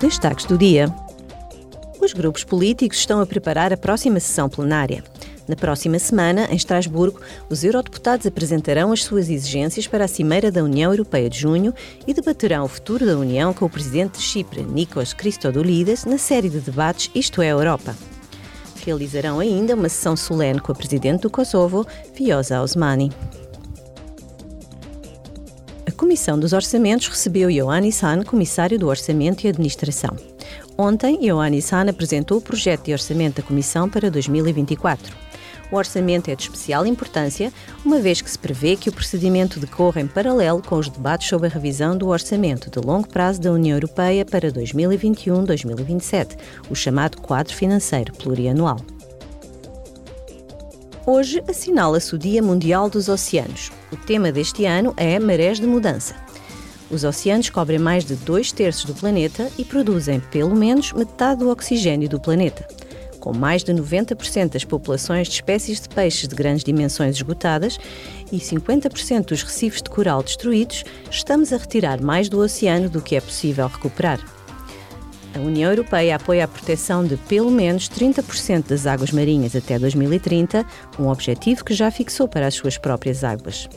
Destaques do dia. Os grupos políticos estão a preparar a próxima sessão plenária. Na próxima semana, em Estrasburgo, os eurodeputados apresentarão as suas exigências para a Cimeira da União Europeia de junho e debaterão o futuro da União com o presidente de Chipre, Nikos Christodoulides, na série de debates Isto é Europa. Realizarão ainda uma sessão solene com a presidente do Kosovo, Vjosa Osmani. Comissão dos Orçamentos recebeu Ioannis Hahn, comissário do Orçamento e Administração. Ontem, Ioannis Hahn apresentou o projeto de orçamento da Comissão para 2024. O orçamento é de especial importância, uma vez que se prevê que o procedimento decorra em paralelo com os debates sobre a revisão do orçamento de longo prazo da União Europeia para 2021-2027, o chamado quadro financeiro plurianual. Hoje assinala-se o Dia Mundial dos Oceanos. O tema deste ano é Marés de Mudança. Os oceanos cobrem mais de dois terços do planeta e produzem pelo menos metade do oxigênio do planeta. Com mais de 90% das populações de espécies de peixes de grandes dimensões esgotadas e 50% dos recifes de coral destruídos, estamos a retirar mais do oceano do que é possível recuperar. A União Europeia apoia a proteção de pelo menos 30% das águas marinhas até 2030, um objetivo que já fixou para as suas próprias águas.